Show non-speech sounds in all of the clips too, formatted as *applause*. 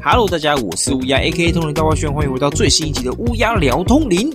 Hello，大家，我是乌鸦，A.K.A 通灵大外宣，欢迎回到最新一集的乌鸦聊通灵。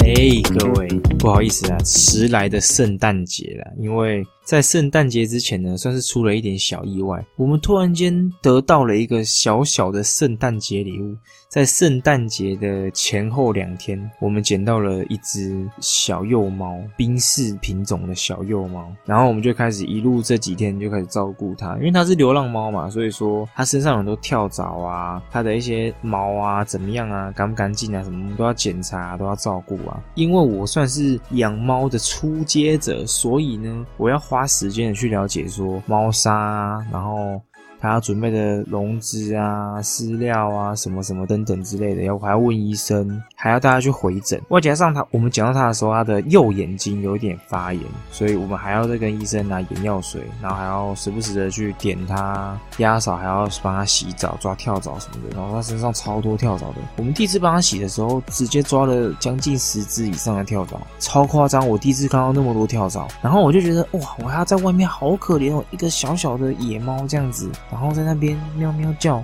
哎，各位，不好意思啊，迟来的圣诞节了，因为。在圣诞节之前呢，算是出了一点小意外。我们突然间得到了一个小小的圣诞节礼物，在圣诞节的前后两天，我们捡到了一只小幼猫，宾士品种的小幼猫。然后我们就开始一路这几天就开始照顾它，因为它是流浪猫嘛，所以说它身上很多跳蚤啊，它的一些毛啊怎么样啊，干不干净啊，什么都要检查，都要照顾啊。因为我算是养猫的初阶者，所以呢，我要。花时间的去了解说猫砂，然后。他要准备的笼子啊、饲料啊、什么什么等等之类的，要还要问医生，还要大家去回诊。外加上他，我们讲到他的时候，他的右眼睛有一点发炎，所以我们还要再跟医生拿眼药水，然后还要时不时的去点他压扫，还要帮他洗澡、抓跳蚤什么的。然后他身上超多跳蚤的，我们第一次帮他洗的时候，直接抓了将近十只以上的跳蚤，超夸张！我第一次看到那么多跳蚤，然后我就觉得哇，我还要在外面好可怜哦，一个小小的野猫这样子。然后在那边喵喵叫，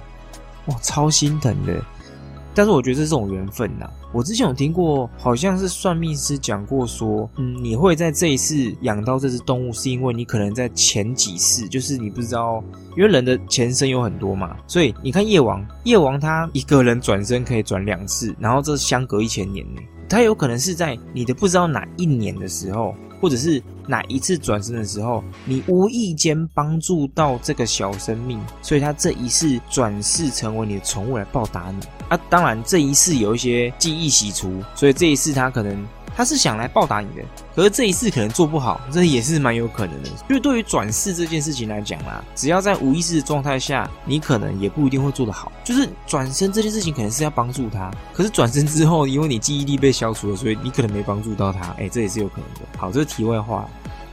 哇，超心疼的。但是我觉得这是种缘分呐。我之前有听过，好像是算命师讲过说，嗯，你会在这一次养到这只动物，是因为你可能在前几世，就是你不知道，因为人的前身有很多嘛，所以你看夜王，夜王他一个人转身可以转两次，然后这相隔一千年呢，它有可能是在你的不知道哪一年的时候。或者是哪一次转身的时候，你无意间帮助到这个小生命，所以它这一世转世成为你的宠物来报答你啊！当然这一世有一些记忆洗除，所以这一世它可能。他是想来报答你的，可是这一次可能做不好，这也是蛮有可能的。因为对于转世这件事情来讲啦，只要在无意识的状态下，你可能也不一定会做得好。就是转身这件事情可能是要帮助他，可是转身之后，因为你记忆力被消除了，所以你可能没帮助到他。哎，这也是有可能的。好，这是题外话。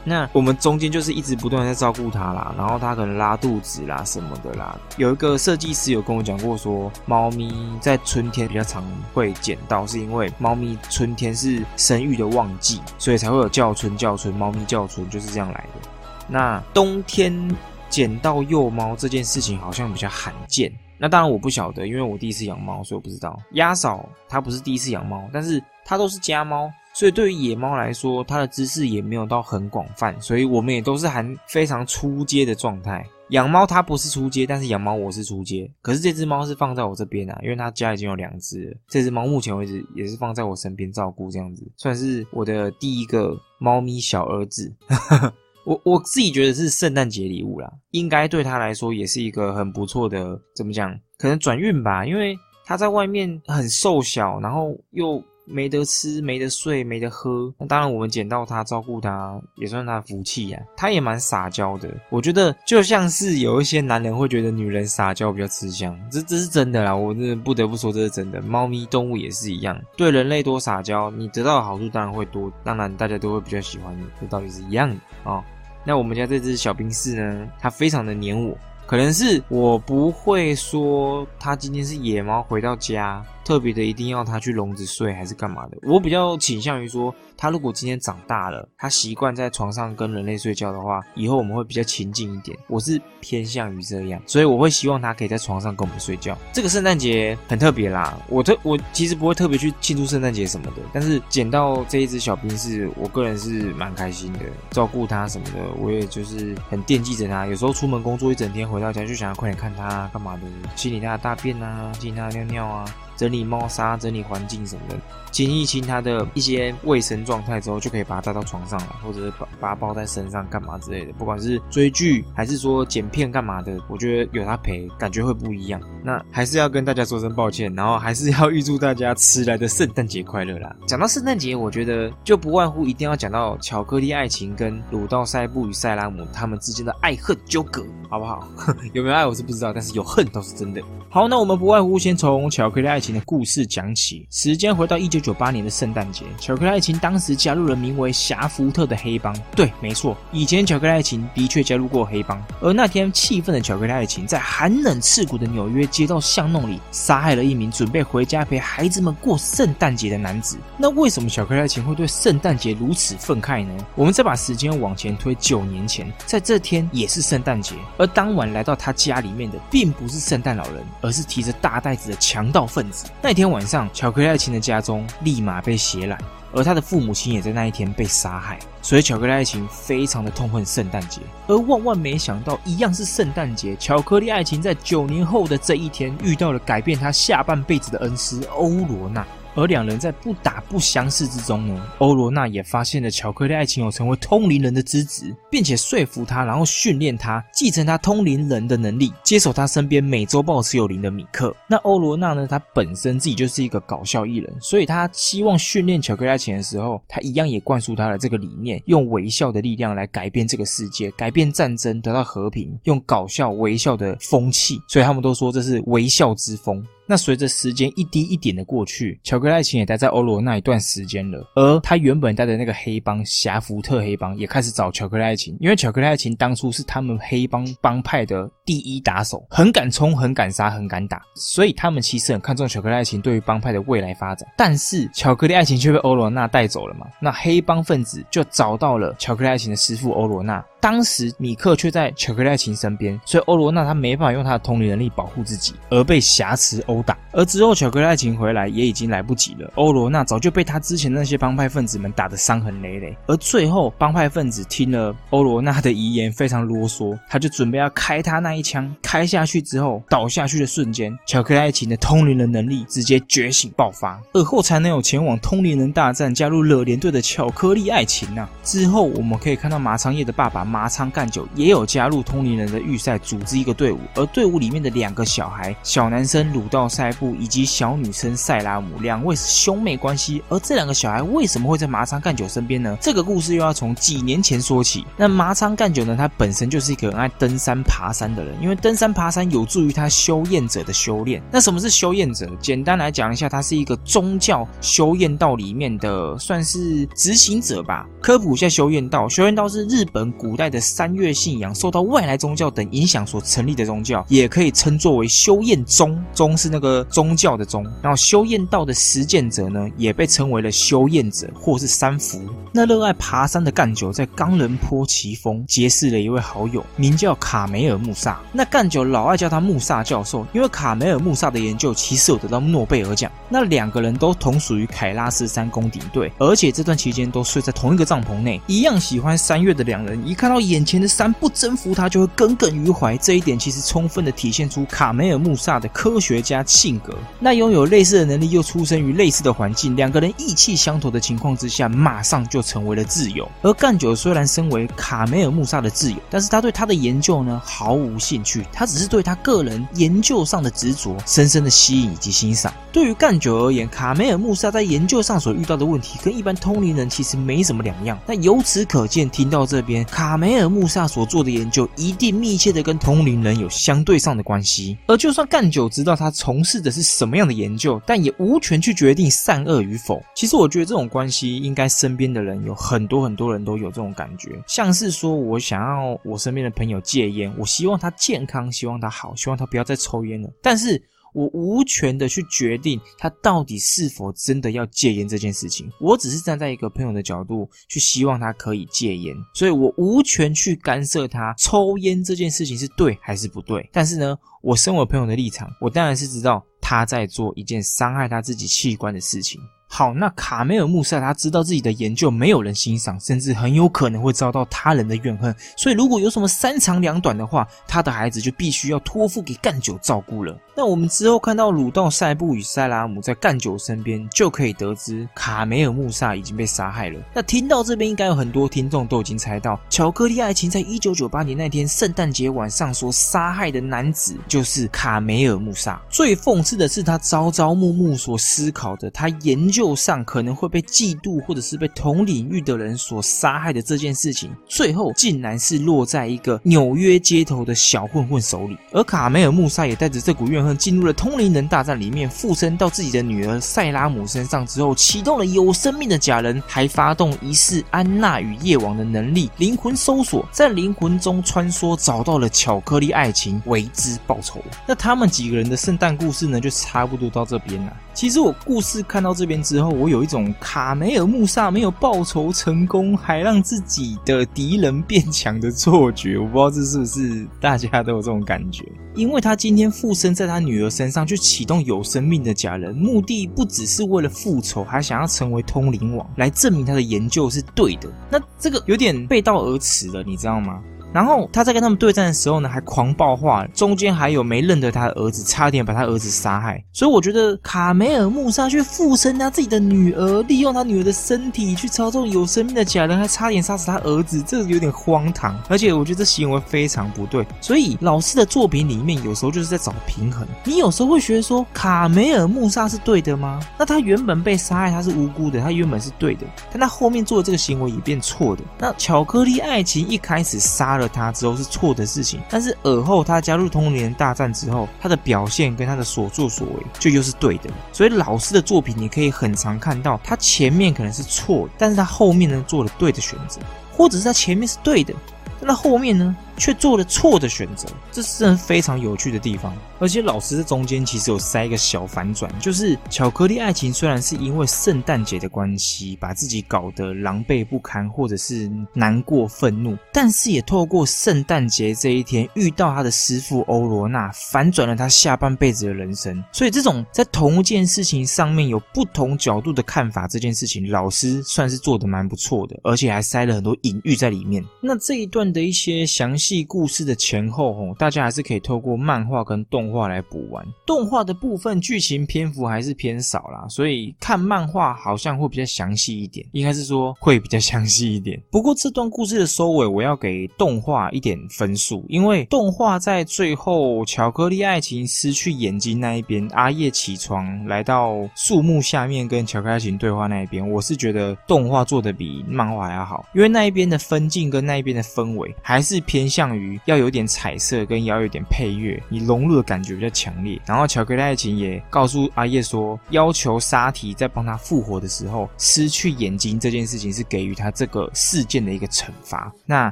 那我们中间就是一直不断在照顾它啦，然后它可能拉肚子啦什么的啦。有一个设计师有跟我讲过，说猫咪在春天比较常会捡到，是因为猫咪春天是生育的旺季，所以才会有叫春叫春，猫咪叫春就是这样来的。那冬天捡到幼猫这件事情好像比较罕见。那当然我不晓得，因为我第一次养猫，所以我不知道。鸭嫂她不是第一次养猫，但是她都是家猫。所以对于野猫来说，它的知识也没有到很广泛，所以我们也都是还非常初阶的状态。养猫它不是初阶，但是养猫我是初阶。可是这只猫是放在我这边啊，因为它家已经有两只。这只猫目前为止也是放在我身边照顾，这样子算是我的第一个猫咪小儿子。*laughs* 我我自己觉得是圣诞节礼物啦，应该对他来说也是一个很不错的，怎么讲？可能转运吧，因为它在外面很瘦小，然后又。没得吃，没得睡，没得喝。那当然，我们捡到它，照顾它，也算它福气呀。它也蛮撒娇的，我觉得就像是有一些男人会觉得女人撒娇比较吃香，这这是真的啦。我真的不得不说这是真的。猫咪动物也是一样，对人类多撒娇，你得到的好处当然会多，当然大家都会比较喜欢你，这道理是一样的啊。那我们家这只小冰室呢，它非常的黏我。可能是我不会说，它今天是野猫回到家，特别的一定要它去笼子睡还是干嘛的。我比较倾向于说。它如果今天长大了，它习惯在床上跟人类睡觉的话，以后我们会比较亲近一点。我是偏向于这样，所以我会希望它可以在床上跟我们睡觉。这个圣诞节很特别啦，我特我其实不会特别去庆祝圣诞节什么的，但是捡到这一只小兵是我个人是蛮开心的，照顾它什么的，我也就是很惦记着它。有时候出门工作一整天，回到家就想要快点看它干嘛的，清理它的大便啊，清理它的尿尿啊。整理猫砂、整理环境什么的，清一清它的一些卫生状态之后，就可以把它带到床上了，或者是把把它抱在身上干嘛之类的。不管是追剧还是说剪片干嘛的，我觉得有它陪，感觉会不一样。那还是要跟大家说声抱歉，然后还是要预祝大家迟来的圣诞节快乐啦。讲到圣诞节，我觉得就不外乎一定要讲到巧克力爱情跟鲁道塞布与塞拉姆他们之间的爱恨纠葛，好不好？*laughs* 有没有爱我是不知道，但是有恨倒是真的。好，那我们不外乎先从巧克力爱情。情的故事讲起。时间回到一九九八年的圣诞节，巧克力爱情当时加入了名为霞福特的黑帮。对，没错，以前巧克力爱情的确加入过黑帮。而那天气愤的巧克力爱情在寒冷刺骨的纽约街道巷弄里杀害了一名准备回家陪孩子们过圣诞节的男子。那为什么巧克力爱情会对圣诞节如此愤慨呢？我们再把时间往前推九年前，在这天也是圣诞节，而当晚来到他家里面的并不是圣诞老人，而是提着大袋子的强盗分子。那天晚上，巧克力爱情的家中立马被血染，而他的父母亲也在那一天被杀害。所以，巧克力爱情非常的痛恨圣诞节。而万万没想到，一样是圣诞节，巧克力爱情在九年后的这一天遇到了改变他下半辈子的恩师欧罗娜。而两人在不打不相识之中呢，欧罗娜也发现了巧克力爱情有成为通灵人的资质，并且说服他，然后训练他继承他通灵人的能力，接手他身边每周报持有灵的米克。那欧罗娜呢，他本身自己就是一个搞笑艺人，所以他希望训练巧克力爱情的时候，他一样也灌输他的这个理念，用微笑的力量来改变这个世界，改变战争，得到和平，用搞笑微笑的风气，所以他们都说这是微笑之风。那随着时间一滴一点的过去，巧克力爱情也待在欧罗那一段时间了。而他原本待的那个黑帮霞福特黑帮也开始找巧克力爱情，因为巧克力爱情当初是他们黑帮帮派的第一打手，很敢冲、很敢杀、很敢打，所以他们其实很看重巧克力爱情对于帮派的未来发展。但是巧克力爱情却被欧罗娜带走了嘛？那黑帮分子就找到了巧克力爱情的师傅欧罗娜。当时米克却在巧克力爱情身边，所以欧罗娜他没办法用他的通灵能力保护自己，而被挟持殴打。而之后巧克力爱情回来也已经来不及了，欧罗娜早就被他之前那些帮派分子们打得伤痕累累。而最后帮派分子听了欧罗娜的遗言，非常啰嗦，他就准备要开他那一枪。开下去之后，倒下去的瞬间，巧克力爱情的通灵人能力直接觉醒爆发，而后才能有前往通灵人大战加入惹联队的巧克力爱情呐。之后我们可以看到麻仓叶的爸爸。麻仓干久也有加入通灵人的预赛，组织一个队伍。而队伍里面的两个小孩，小男生鲁道塞布以及小女生塞拉姆，两位是兄妹关系。而这两个小孩为什么会在麻仓干久身边呢？这个故事又要从几年前说起。那麻仓干久呢？他本身就是一个很爱登山爬山的因为登山爬山有助于他修验者的修炼。那什么是修验者？简单来讲一下，他是一个宗教修验道里面的算是执行者吧。科普一下修验道，修验道是日本古代。的三月信仰受到外来宗教等影响所成立的宗教，也可以称作为修验宗。宗是那个宗教的宗。然后修验道的实践者呢，也被称为了修验者或是三福。那热爱爬山的干九在冈仁坡奇峰结识了一位好友，名叫卡梅尔穆萨。那干九老爱叫他穆萨教授，因为卡梅尔穆萨的研究其实有得到诺贝尔奖。那两个人都同属于凯拉斯山宫顶队，而且这段期间都睡在同一个帐篷内。一样喜欢山岳的两人，一看到。眼前的山不征服他，就会耿耿于怀。这一点其实充分的体现出卡梅尔穆萨的科学家性格。那拥有类似的能力，又出生于类似的环境，两个人意气相投的情况之下，马上就成为了挚友。而干九虽然身为卡梅尔穆萨的挚友，但是他对他的研究呢毫无兴趣，他只是对他个人研究上的执着深深的吸引以及欣赏。对于干九而言，卡梅尔穆萨在研究上所遇到的问题，跟一般通灵人其实没什么两样。那由此可见，听到这边卡梅。尔穆萨所做的研究一定密切的跟通灵人有相对上的关系，而就算干九知道他从事的是什么样的研究，但也无权去决定善恶与否。其实我觉得这种关系，应该身边的人有很多很多人都有这种感觉，像是说我想要我身边的朋友戒烟，我希望他健康，希望他好，希望他不要再抽烟了，但是。我无权的去决定他到底是否真的要戒烟这件事情，我只是站在一个朋友的角度去希望他可以戒烟，所以我无权去干涉他抽烟这件事情是对还是不对。但是呢，我身为朋友的立场，我当然是知道他在做一件伤害他自己器官的事情。好，那卡梅尔穆萨他知道自己的研究没有人欣赏，甚至很有可能会遭到他人的怨恨，所以如果有什么三长两短的话，他的孩子就必须要托付给干九照顾了。那我们之后看到鲁道塞布与塞拉姆在干九身边，就可以得知卡梅尔穆萨已经被杀害了。那听到这边，应该有很多听众都已经猜到，巧克力爱情在一九九八年那天圣诞节晚上所杀害的男子就是卡梅尔穆萨。最讽刺的是，他朝朝暮暮所思考的，他研究。上可能会被嫉妒或者是被同领域的人所杀害的这件事情，最后竟然是落在一个纽约街头的小混混手里。而卡梅尔穆萨也带着这股怨恨进入了通灵人大战里面，附身到自己的女儿塞拉姆身上之后，启动了有生命的假人，还发动疑似安娜与夜王的能力灵魂搜索，在灵魂中穿梭，找到了巧克力爱情，为之报仇。那他们几个人的圣诞故事呢，就差不多到这边了。其实我故事看到这边之后，我有一种卡梅尔穆萨没有报仇成功，还让自己的敌人变强的错觉。我不知道这是不是大家都有这种感觉，因为他今天附身在他女儿身上，去启动有生命的假人，目的不只是为了复仇，还想要成为通灵王，来证明他的研究是对的。那这个有点背道而驰了，你知道吗？然后他在跟他们对战的时候呢，还狂暴化，中间还有没认得他的儿子，差点把他儿子杀害。所以我觉得卡梅尔穆萨去附身他自己的女儿，利用他女儿的身体去操纵有生命的假人，还差点杀死他儿子，这有点荒唐。而且我觉得这行为非常不对。所以老师的作品里面有时候就是在找平衡。你有时候会觉得说卡梅尔穆萨是对的吗？那他原本被杀害，他是无辜的，他原本是对的，但他后面做的这个行为也变错的。那巧克力爱情一开始杀了。他之后是错的事情，但是尔后他加入通灵人大战之后，他的表现跟他的所作所为就又是对的。所以老师的作品你可以很常看到，他前面可能是错，但是他后面呢做了对的选择，或者是他前面是对的，但他后面呢？却做了错的选择，这是非常有趣的地方。而且老师在中间其实有塞一个小反转，就是巧克力爱情虽然是因为圣诞节的关系把自己搞得狼狈不堪，或者是难过愤怒，但是也透过圣诞节这一天遇到他的师傅欧罗娜，反转了他下半辈子的人生。所以这种在同一件事情上面有不同角度的看法，这件事情老师算是做的蛮不错的，而且还塞了很多隐喻在里面。那这一段的一些详细。戏故事的前后，吼，大家还是可以透过漫画跟动画来补完。动画的部分剧情篇幅还是偏少啦，所以看漫画好像会比较详细一点，应该是说会比较详细一点。不过这段故事的收尾，我要给动画一点分数，因为动画在最后巧克力爱情失去眼睛那一边，阿叶起床来到树木下面跟巧克力爱情对话那一边，我是觉得动画做的比漫画还要好，因为那一边的分镜跟那一边的氛围还是偏。向于要有点彩色，跟要有点配乐，你融入的感觉比较强烈。然后巧克力爱情也告诉阿叶说，要求沙提在帮他复活的时候，失去眼睛这件事情是给予他这个事件的一个惩罚。那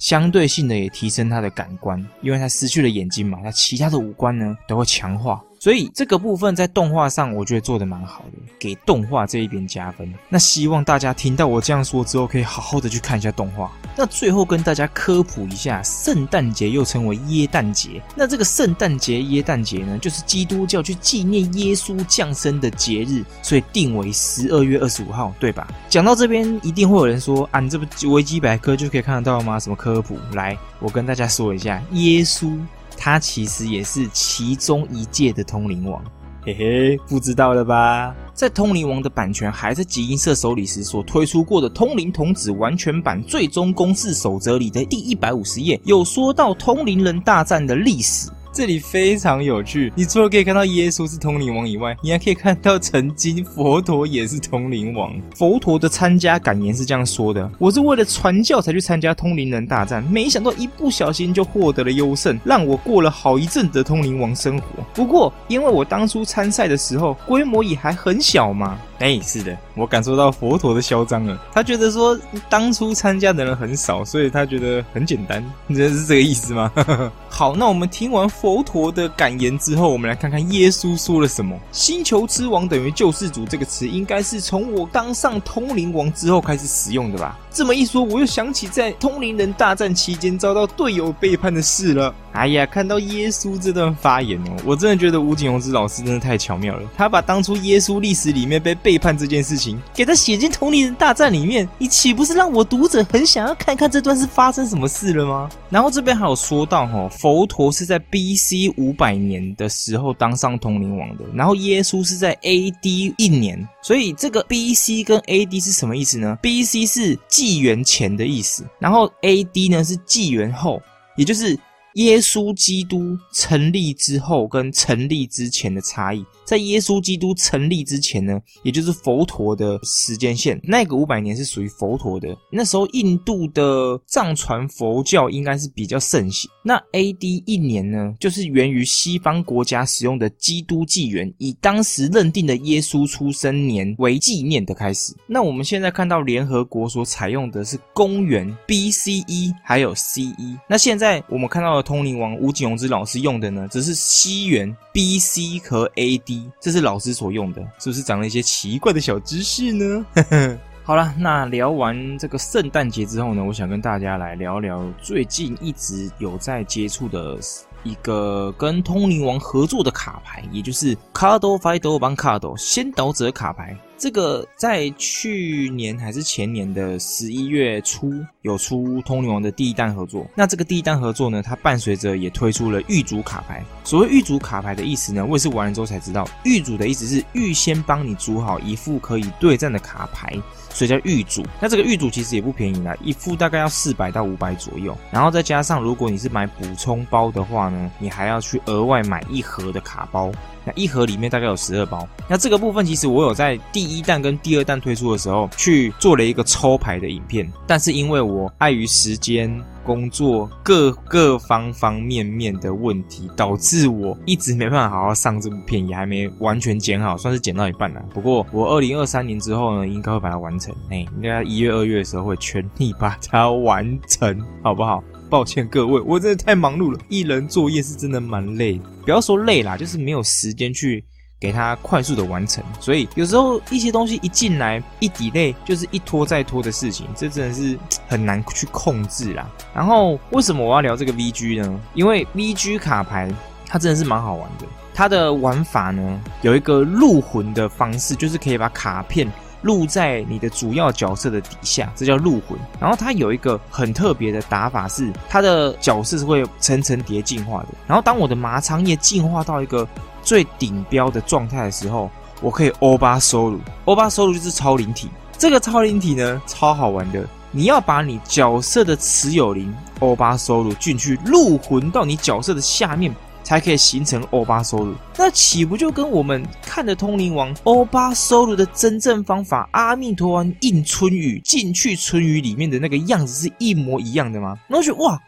相对性的也提升他的感官，因为他失去了眼睛嘛，他其他的五官呢都会强化。所以这个部分在动画上，我觉得做的蛮好的，给动画这一边加分。那希望大家听到我这样说之后，可以好好的去看一下动画。那最后跟大家科普一下，圣诞节又称为耶诞节。那这个圣诞节、耶诞节呢，就是基督教去纪念耶稣降生的节日，所以定为十二月二十五号，对吧？讲到这边，一定会有人说：“啊，你这不维基百科就可以看得到吗？什么科普？”来，我跟大家说一下，耶稣。他其实也是其中一届的通灵王，嘿嘿，不知道了吧？在通灵王的版权还在集英社手里时，所推出过的《通灵童子完全版最终公式守则》里的第一百五十页，有说到通灵人大战的历史。这里非常有趣，你除了可以看到耶稣是通灵王以外，你还可以看到曾经佛陀也是通灵王。佛陀的参加感言是这样说的：“我是为了传教才去参加通灵人大战，没想到一不小心就获得了优胜，让我过了好一阵的通灵王生活。不过，因为我当初参赛的时候规模也还很小嘛。”哎，是的，我感受到佛陀的嚣张了。他觉得说当初参加的人很少，所以他觉得很简单。你真的是这个意思吗？*laughs* 好，那我们听完佛陀的感言之后，我们来看看耶稣说了什么。星球之王等于救世主这个词，应该是从我当上通灵王之后开始使用的吧？这么一说，我又想起在通灵人大战期间遭到队友背叛的事了。哎呀，看到耶稣这段发言哦，我真的觉得吴景荣之老师真的太巧妙了。他把当初耶稣历史里面被背叛这件事情，给他写进通灵人大战里面，你岂不是让我读者很想要看看这段是发生什么事了吗？然后这边还有说到哈，佛陀是在逼 B.C. 五百年的时候当上通灵王的，然后耶稣是在 A.D. 一年，所以这个 B.C. 跟 A.D. 是什么意思呢？B.C. 是纪元前的意思，然后 A.D. 呢是纪元后，也就是。耶稣基督成立之后跟成立之前的差异。在耶稣基督成立之前呢，也就是佛陀的时间线，那个五百年是属于佛陀的。那时候印度的藏传佛教应该是比较盛行。那 A.D. 一年呢，就是源于西方国家使用的基督纪元，以当时认定的耶稣出生年为纪念的开始。那我们现在看到联合国所采用的是公元 B.C.E. 还有 C.E. 那现在我们看到的通灵王吴景荣之老师用的呢，则是西元 B.C. 和 A.D. 这是老师所用的，是不是长了一些奇怪的小知识呢？*laughs* 好了，那聊完这个圣诞节之后呢，我想跟大家来聊聊最近一直有在接触的一个跟通灵王合作的卡牌，也就是卡多 d 多邦卡多先导者卡牌。这个在去年还是前年的十一月初有出通灵王的第一弹合作。那这个第一弹合作呢，它伴随着也推出了预组卡牌。所谓预组卡牌的意思呢，我也是玩了之后才知道，预组的意思是预先帮你组好一副可以对战的卡牌。所以叫玉组，那这个玉组其实也不便宜啦，一副大概要四百到五百左右，然后再加上如果你是买补充包的话呢，你还要去额外买一盒的卡包，那一盒里面大概有十二包。那这个部分其实我有在第一弹跟第二弹推出的时候去做了一个抽牌的影片，但是因为我碍于时间。工作各各方方面面的问题，导致我一直没办法好好上这部片，也还没完全剪好，算是剪到一半了。不过我二零二三年之后呢，应该会把它完成。哎，应该一月、二月的时候会全力把它完成，好不好？抱歉各位，我真的太忙碌了，一人作业是真的蛮累。不要说累啦，就是没有时间去。给它快速的完成，所以有时候一些东西一进来一抵累，就是一拖再拖的事情，这真的是 *tsk* 很难去控制啦。然后为什么我要聊这个 VG 呢？因为 VG 卡牌它真的是蛮好玩的，它的玩法呢有一个入魂的方式，就是可以把卡片录在你的主要角色的底下，这叫入魂。然后它有一个很特别的打法是，它的角色是会层层叠进化的。然后当我的麻仓叶进化到一个最顶标的状态的时候，我可以欧巴收入，欧巴收入就是超灵体。这个超灵体呢，超好玩的。你要把你角色的持有灵欧巴收入进去入魂到你角色的下面，才可以形成欧巴收入。那岂不就跟我们看的通灵王欧巴收入的真正方法阿弥陀丸印春雨进去春雨里面的那个样子是一模一样的吗？我觉得哇。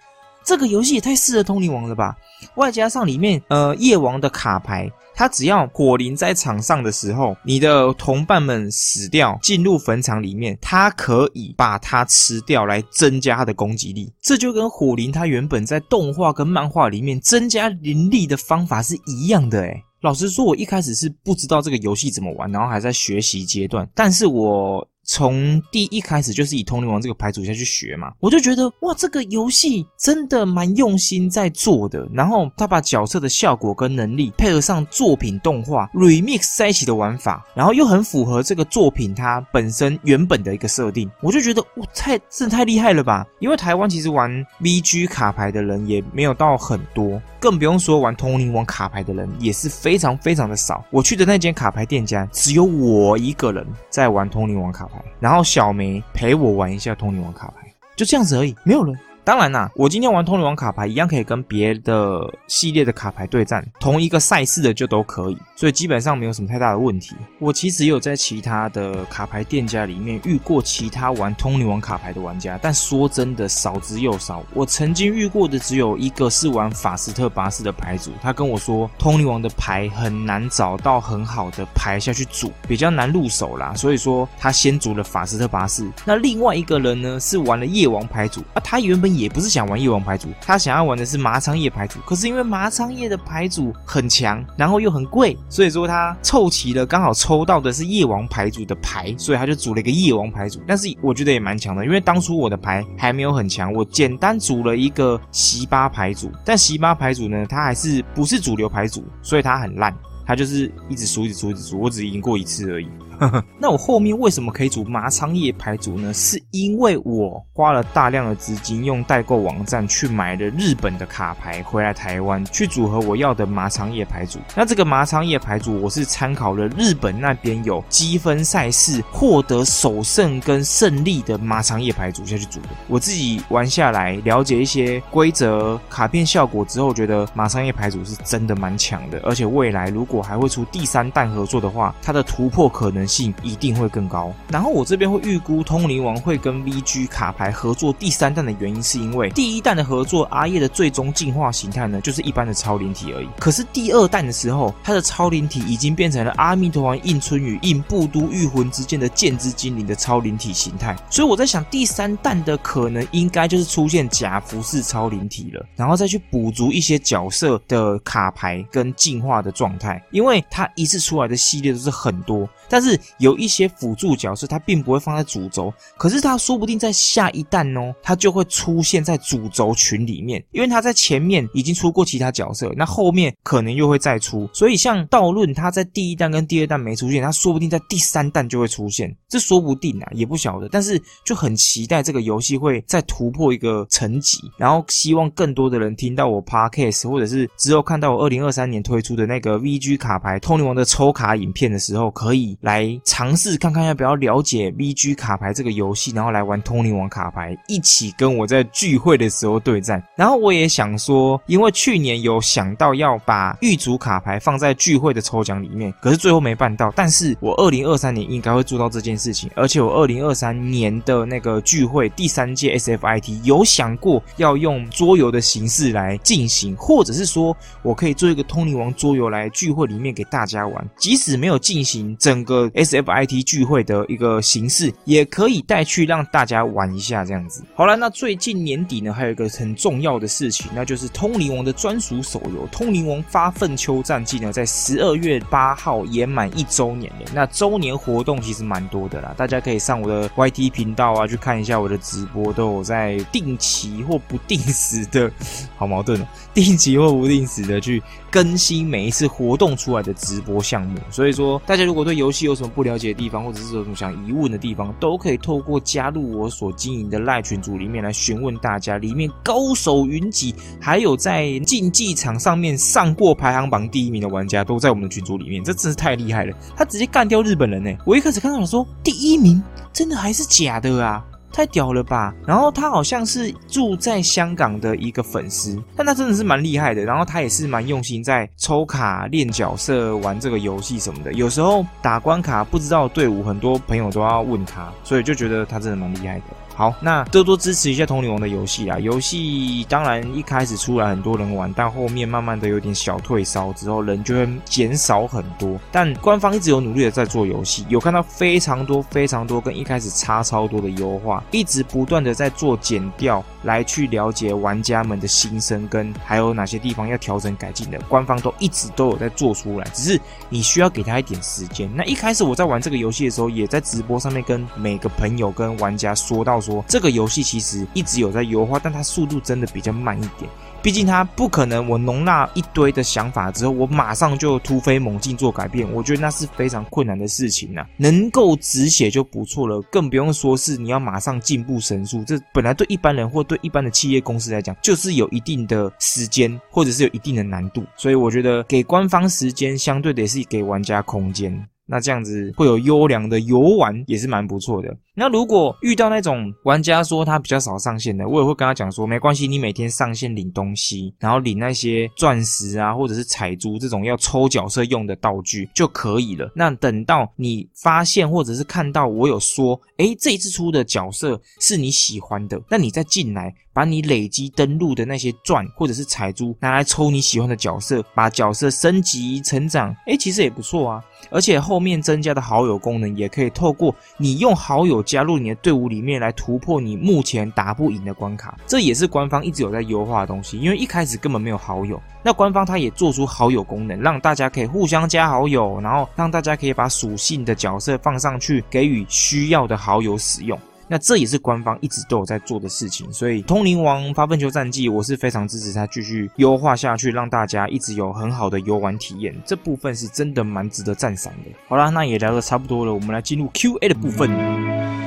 这个游戏也太适合通灵王了吧！外加上里面呃夜王的卡牌，它只要火灵在场上的时候，你的同伴们死掉进入坟场里面，它可以把它吃掉来增加它的攻击力。这就跟火灵它原本在动画跟漫画里面增加灵力的方法是一样的诶老实说，我一开始是不知道这个游戏怎么玩，然后还在学习阶段，但是我。从第一开始就是以通灵王这个牌组下去学嘛，我就觉得哇，这个游戏真的蛮用心在做的。然后他把角色的效果跟能力配合上作品动画 remix 在一起的玩法，然后又很符合这个作品它本身原本的一个设定，我就觉得哇，太真太厉害了吧！因为台湾其实玩 VG 卡牌的人也没有到很多，更不用说玩通灵王卡牌的人也是非常非常的少。我去的那间卡牌店家，只有我一个人在玩通灵王卡。然后小梅陪我玩一下通灵王卡牌，就这样子而已，没有人。当然啦，我今天玩通灵王卡牌一样可以跟别的系列的卡牌对战，同一个赛事的就都可以，所以基本上没有什么太大的问题。我其实也有在其他的卡牌店家里面遇过其他玩通灵王卡牌的玩家，但说真的少之又少。我曾经遇过的只有一个是玩法斯特巴士的牌组，他跟我说通灵王的牌很难找到很好的牌下去组，比较难入手啦，所以说他先组了法斯特巴士。那另外一个人呢是玩了夜王牌组啊，他原本。也不是想玩夜王牌组，他想要玩的是麻仓叶牌组。可是因为麻仓叶的牌组很强，然后又很贵，所以说他凑齐了，刚好抽到的是夜王牌组的牌，所以他就组了一个夜王牌组。但是我觉得也蛮强的，因为当初我的牌还没有很强，我简单组了一个席巴牌组。但席巴牌组呢，它还是不是主流牌组，所以它很烂，它就是一直输，一直输，一直输。我只赢过一次而已。*laughs* 那我后面为什么可以组麻仓叶牌组呢？是因为我花了大量的资金，用代购网站去买了日本的卡牌回来台湾，去组合我要的麻仓叶牌组。那这个麻仓叶牌组，我是参考了日本那边有积分赛事获得首胜跟胜利的麻仓叶牌组下去组的。我自己玩下来，了解一些规则、卡片效果之后，觉得麻仓叶牌组是真的蛮强的，而且未来如果还会出第三弹合作的话，它的突破可能性一定会更高。然后我这边会预估通灵王会跟 VG 卡牌合作第三弹的原因，是因为第一弹的合作阿叶的最终进化形态呢，就是一般的超灵体而已。可是第二弹的时候，他的超灵体已经变成了阿弥陀王印春与印布都御魂之间的剑之精灵的超灵体形态。所以我在想，第三弹的可能应该就是出现假服饰超灵体了，然后再去补足一些角色的卡牌跟进化的状态，因为它一次出来的系列都是很多。但是有一些辅助角色，它并不会放在主轴，可是它说不定在下一弹哦，它就会出现在主轴群里面，因为它在前面已经出过其他角色，那后面可能又会再出，所以像道论，它在第一弹跟第二弹没出现，它说不定在第三弹就会出现，这说不定啊，也不晓得，但是就很期待这个游戏会再突破一个层级，然后希望更多的人听到我 podcast，或者是之后看到我二零二三年推出的那个 VG 卡牌通灵王的抽卡影片的时候，可以。来尝试看看要不要了解 VG 卡牌这个游戏，然后来玩通灵王卡牌，一起跟我在聚会的时候对战。然后我也想说，因为去年有想到要把狱卒卡牌放在聚会的抽奖里面，可是最后没办到。但是我二零二三年应该会做到这件事情，而且我二零二三年的那个聚会第三届 SFIT 有想过要用桌游的形式来进行，或者是说我可以做一个通灵王桌游来聚会里面给大家玩，即使没有进行整个。SFIT 聚会的一个形式，也可以带去让大家玩一下这样子。好了，那最近年底呢，还有一个很重要的事情，那就是通灵王的专属手游《通灵王发奋秋战记》呢，在十二月八号也满一周年了。那周年活动其实蛮多的啦，大家可以上我的 YT 频道啊，去看一下我的直播，都有在定期或不定时的，*laughs* 好矛盾哦，定期或不定时的去更新每一次活动出来的直播项目。所以说，大家如果对游戏有什么不了解的地方，或者是有什么想疑问的地方，都可以透过加入我所经营的赖群组里面来询问大家。里面高手云集，还有在竞技场上面上过排行榜第一名的玩家都在我们的群组里面，这真是太厉害了！他直接干掉日本人呢！我一开始看到了说第一名，真的还是假的啊？太屌了吧！然后他好像是住在香港的一个粉丝，但他真的是蛮厉害的。然后他也是蛮用心在抽卡、练角色、玩这个游戏什么的。有时候打关卡不知道队伍，很多朋友都要问他，所以就觉得他真的蛮厉害的。好，那多多支持一下《通灵王》的游戏啊！游戏当然一开始出来很多人玩，但后面慢慢的有点小退烧之后，人就会减少很多。但官方一直有努力的在做游戏，有看到非常多非常多跟一开始差超多的优化，一直不断的在做减掉，来去了解玩家们的心声跟还有哪些地方要调整改进的。官方都一直都有在做出来，只是你需要给他一点时间。那一开始我在玩这个游戏的时候，也在直播上面跟每个朋友跟玩家说到。说这个游戏其实一直有在优化，但它速度真的比较慢一点。毕竟它不可能，我容纳一堆的想法之后，我马上就突飞猛进做改变。我觉得那是非常困难的事情呐。能够止血就不错了，更不用说是你要马上进步神速。这本来对一般人或对一般的企业公司来讲，就是有一定的时间，或者是有一定的难度。所以我觉得给官方时间，相对的也是给玩家空间。那这样子会有优良的游玩，也是蛮不错的。那如果遇到那种玩家说他比较少上线的，我也会跟他讲说，没关系，你每天上线领东西，然后领那些钻石啊，或者是彩珠这种要抽角色用的道具就可以了。那等到你发现或者是看到我有说，诶，这一次出的角色是你喜欢的，那你再进来。把你累积登录的那些钻或者是彩珠拿来抽你喜欢的角色，把角色升级成长，哎，其实也不错啊。而且后面增加的好友功能，也可以透过你用好友加入你的队伍里面来突破你目前打不赢的关卡。这也是官方一直有在优化的东西，因为一开始根本没有好友，那官方它也做出好友功能，让大家可以互相加好友，然后让大家可以把属性的角色放上去，给予需要的好友使用。那这也是官方一直都有在做的事情。所以通灵王发奋球战绩，我是非常支持他继续优化下去，让大家一直有很好的游玩体验。这部分是真的蛮值得赞赏的。好啦，那也聊得差不多了，我们来进入 Q&A 的部分。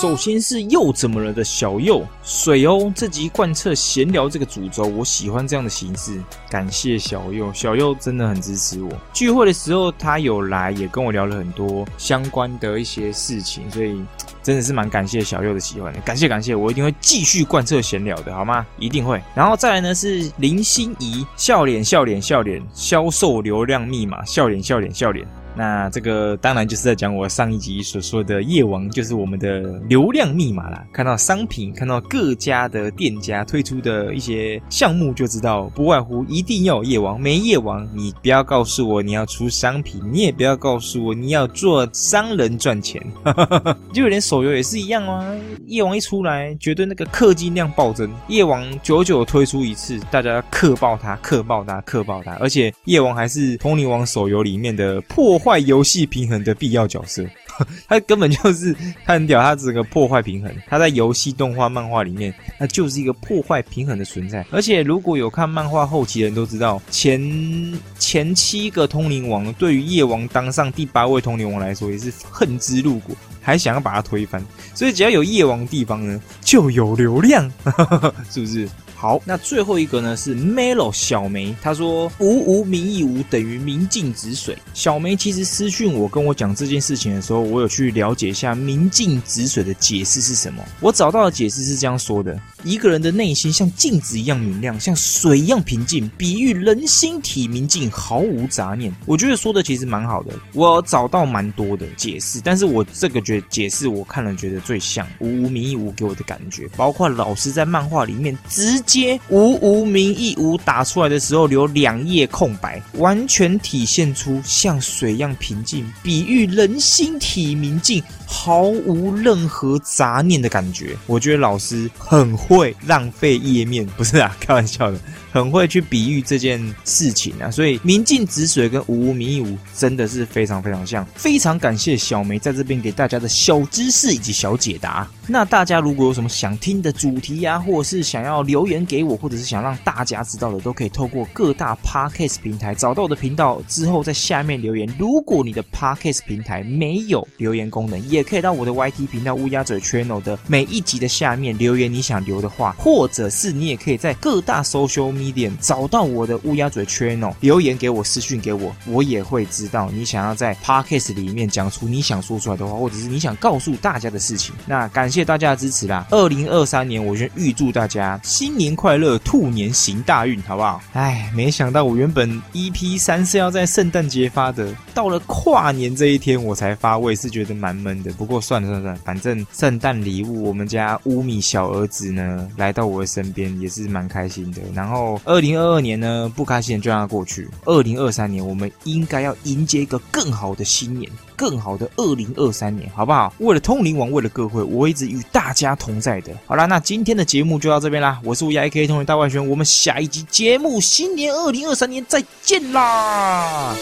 首先是又怎么了的小右水哦，这集贯彻闲聊这个主轴，我喜欢这样的形式。感谢小右，小右真的很支持我。聚会的时候他有来，也跟我聊了很多相关的一些事情，所以真的是蛮感谢小右的喜欢的。感谢感谢，我一定会继续贯彻闲聊的，好吗？一定会。然后再来呢是林心怡，笑脸笑脸笑脸，销售流量密码，笑脸笑脸笑脸。那这个当然就是在讲我上一集所说的夜王，就是我们的流量密码啦。看到商品，看到各家的店家推出的一些项目，就知道不外乎一定要有夜王。没夜王，你不要告诉我你要出商品，你也不要告诉我你要做商人赚钱。*laughs* 就连手游也是一样啊，夜王一出来，绝对那个氪金量暴增。夜王久久推出一次，大家氪爆它，氪爆它，氪爆它。而且夜王还是通灵王手游里面的破。坏坏游戏平衡的必要角色，*laughs* 他根本就是他很屌，他整个破坏平衡。他在游戏、动画、漫画里面，他就是一个破坏平衡的存在。而且如果有看漫画后期的人都知道，前前七个通灵王对于夜王当上第八位通灵王来说，也是恨之入骨，还想要把他推翻。所以只要有夜王地方呢，就有流量，*laughs* 是不是？好，那最后一个呢是 Melo 小梅，他说无无名义无等于明镜止水。小梅其其实私讯我跟我讲这件事情的时候，我有去了解一下明镜止水的解释是什么。我找到的解释是这样说的：一个人的内心像镜子一样明亮，像水一样平静，比喻人心体明镜，毫无杂念。我觉得说的其实蛮好的。我找到蛮多的解释，但是我这个觉解释我看了觉得最像无无名义无给我的感觉，包括老师在漫画里面直。接无无名义无打出来的时候留两页空白，完全体现出像水样平静，比喻人心体明净，毫无任何杂念的感觉。我觉得老师很会浪费页面，不是啊，开玩笑的。很会去比喻这件事情啊，所以明镜止水跟无无名义无真的是非常非常像。非常感谢小梅在这边给大家的小知识以及小解答。那大家如果有什么想听的主题呀，或者是想要留言给我，或者是想让大家知道的，都可以透过各大 podcast 平台找到我的频道之后，在下面留言。如果你的 podcast 平台没有留言功能，也可以到我的 YT 频道乌鸦嘴 channel 的每一集的下面留言你想留的话，或者是你也可以在各大 social 点找到我的乌鸦嘴 channel 留言给我私讯给我，我也会知道你想要在 podcast 里面讲出你想说出来的话，或者是你想告诉大家的事情。那感谢大家的支持啦！二零二三年，我先预祝大家新年快乐，兔年行大运，好不好？哎，没想到我原本 EP 三是要在圣诞节发的，到了跨年这一天我才发，我也是觉得蛮闷的。不过算了算了，反正圣诞礼物，我们家乌米小儿子呢来到我的身边也是蛮开心的。然后。二零二二年呢，不开心就让它过去。二零二三年，我们应该要迎接一个更好的新年，更好的二零二三年，好不好？为了通灵王，为了各位，我一直与大家同在的。好啦，那今天的节目就到这边啦。我是乌鸦 A K 通灵大外宣，我们下一集节目新年二零二三年再见啦！